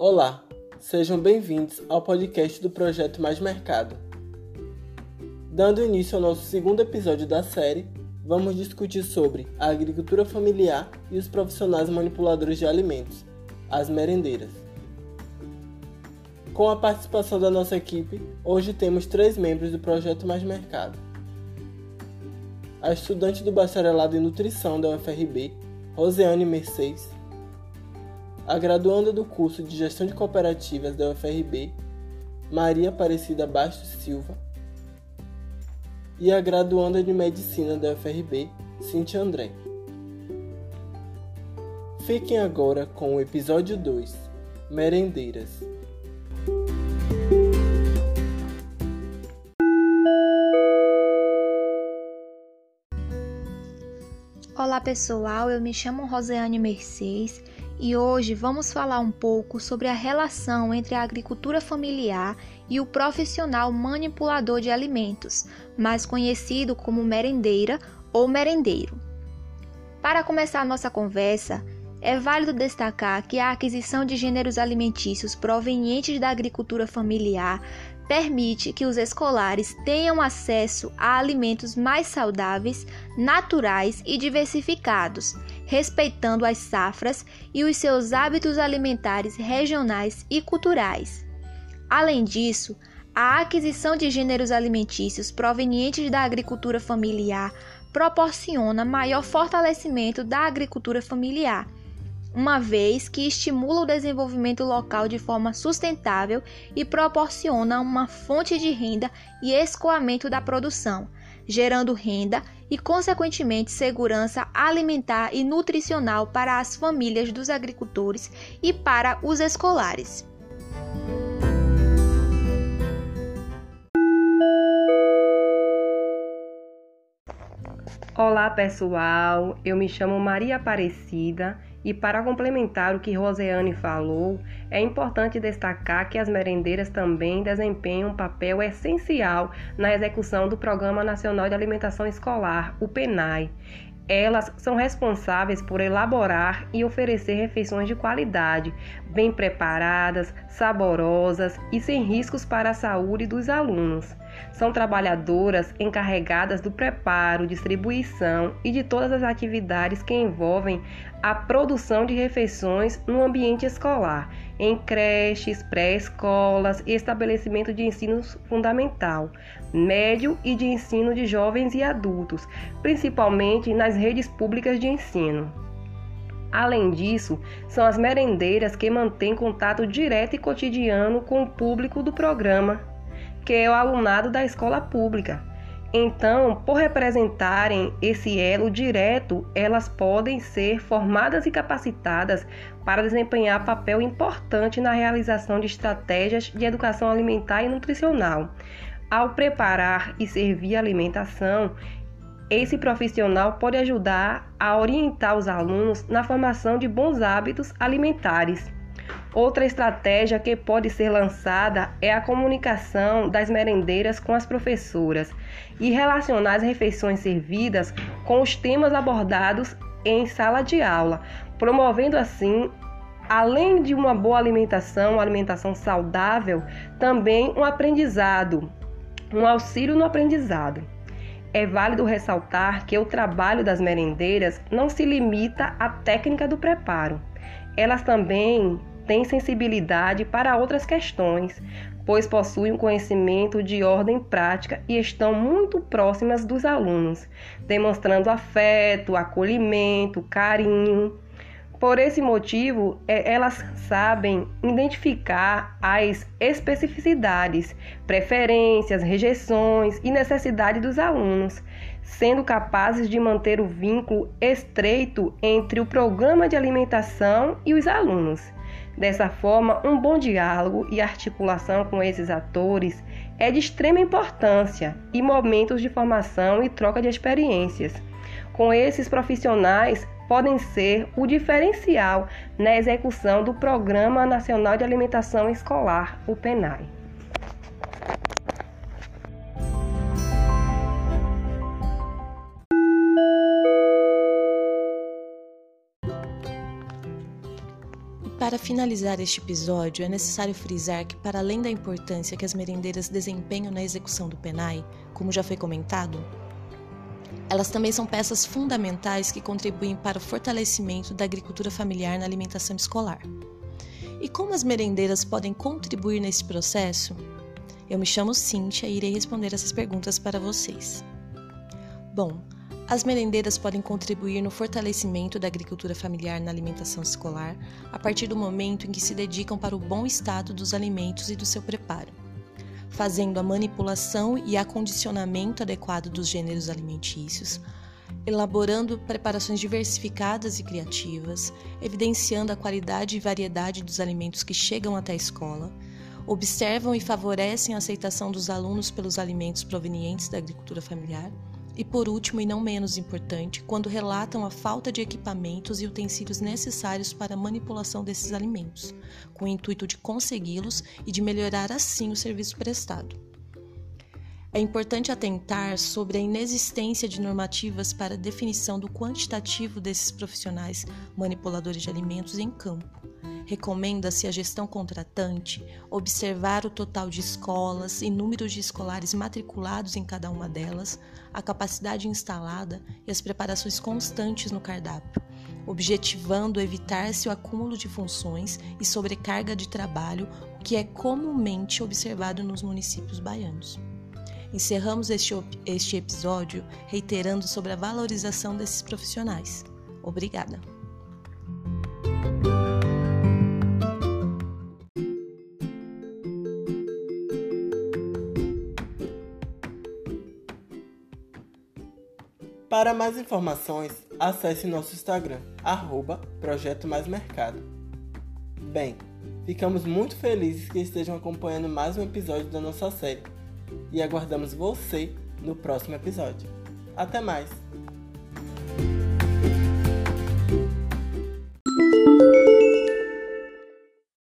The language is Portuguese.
Olá, sejam bem-vindos ao podcast do projeto Mais Mercado. Dando início ao nosso segundo episódio da série, vamos discutir sobre a agricultura familiar e os profissionais manipuladores de alimentos, as merendeiras. Com a participação da nossa equipe, hoje temos três membros do projeto Mais Mercado. A estudante do bacharelado em nutrição da UFRB, Roseane Mercedes, a graduanda do curso de Gestão de Cooperativas da UFRB, Maria Aparecida Bastos Silva, e a graduanda de Medicina da UFRB, Cintia André. Fiquem agora com o episódio 2, Merendeiras. Olá pessoal, eu me chamo Roseane Mercedes e hoje vamos falar um pouco sobre a relação entre a agricultura familiar e o profissional manipulador de alimentos, mais conhecido como merendeira ou merendeiro. Para começar nossa conversa, é válido destacar que a aquisição de gêneros alimentícios provenientes da agricultura familiar permite que os escolares tenham acesso a alimentos mais saudáveis, naturais e diversificados, respeitando as safras e os seus hábitos alimentares regionais e culturais. Além disso, a aquisição de gêneros alimentícios provenientes da agricultura familiar proporciona maior fortalecimento da agricultura familiar uma vez que estimula o desenvolvimento local de forma sustentável e proporciona uma fonte de renda e escoamento da produção, gerando renda e, consequentemente, segurança alimentar e nutricional para as famílias dos agricultores e para os escolares. Olá pessoal, eu me chamo Maria Aparecida e para complementar o que Roseane falou, é importante destacar que as merendeiras também desempenham um papel essencial na execução do Programa Nacional de Alimentação Escolar, o PENAI. Elas são responsáveis por elaborar e oferecer refeições de qualidade, bem preparadas, saborosas e sem riscos para a saúde dos alunos. São trabalhadoras encarregadas do preparo, distribuição e de todas as atividades que envolvem a produção de refeições no ambiente escolar, em creches, pré-escolas e estabelecimento de ensino fundamental, médio e de ensino de jovens e adultos, principalmente nas redes públicas de ensino. Além disso, são as merendeiras que mantêm contato direto e cotidiano com o público do programa que é o alunado da escola pública. Então, por representarem esse elo direto, elas podem ser formadas e capacitadas para desempenhar papel importante na realização de estratégias de educação alimentar e nutricional. Ao preparar e servir alimentação, esse profissional pode ajudar a orientar os alunos na formação de bons hábitos alimentares. Outra estratégia que pode ser lançada é a comunicação das merendeiras com as professoras e relacionar as refeições servidas com os temas abordados em sala de aula, promovendo assim, além de uma boa alimentação, uma alimentação saudável, também um aprendizado, um auxílio no aprendizado. É válido ressaltar que o trabalho das merendeiras não se limita à técnica do preparo. Elas também têm sensibilidade para outras questões, pois possuem um conhecimento de ordem prática e estão muito próximas dos alunos, demonstrando afeto, acolhimento, carinho. Por esse motivo, é, elas sabem identificar as especificidades, preferências, rejeições e necessidades dos alunos, sendo capazes de manter o vínculo estreito entre o programa de alimentação e os alunos. Dessa forma, um bom diálogo e articulação com esses atores é de extrema importância e momentos de formação e troca de experiências. Com esses profissionais podem ser o diferencial na execução do Programa Nacional de Alimentação Escolar, o PENAI. Para finalizar este episódio, é necessário frisar que, para além da importância que as merendeiras desempenham na execução do PENAI, como já foi comentado, elas também são peças fundamentais que contribuem para o fortalecimento da agricultura familiar na alimentação escolar. E como as merendeiras podem contribuir nesse processo? Eu me chamo Cíntia e irei responder essas perguntas para vocês. Bom, as merendeiras podem contribuir no fortalecimento da agricultura familiar na alimentação escolar a partir do momento em que se dedicam para o bom estado dos alimentos e do seu preparo fazendo a manipulação e acondicionamento adequado dos gêneros alimentícios, elaborando preparações diversificadas e criativas, evidenciando a qualidade e variedade dos alimentos que chegam até a escola, observam e favorecem a aceitação dos alunos pelos alimentos provenientes da agricultura familiar e, por último e não menos importante, quando relatam a falta de equipamentos e utensílios necessários para a manipulação desses alimentos, com o intuito de consegui-los e de melhorar assim o serviço prestado. É importante atentar sobre a inexistência de normativas para definição do quantitativo desses profissionais manipuladores de alimentos em campo Recomenda-se à gestão contratante observar o total de escolas e número de escolares matriculados em cada uma delas, a capacidade instalada e as preparações constantes no cardápio, objetivando evitar-se o acúmulo de funções e sobrecarga de trabalho, que é comumente observado nos municípios baianos. Encerramos este, este episódio reiterando sobre a valorização desses profissionais. Obrigada! Para mais informações, acesse nosso Instagram, arroba Projeto Mais Mercado. Bem, ficamos muito felizes que estejam acompanhando mais um episódio da nossa série e aguardamos você no próximo episódio. Até mais!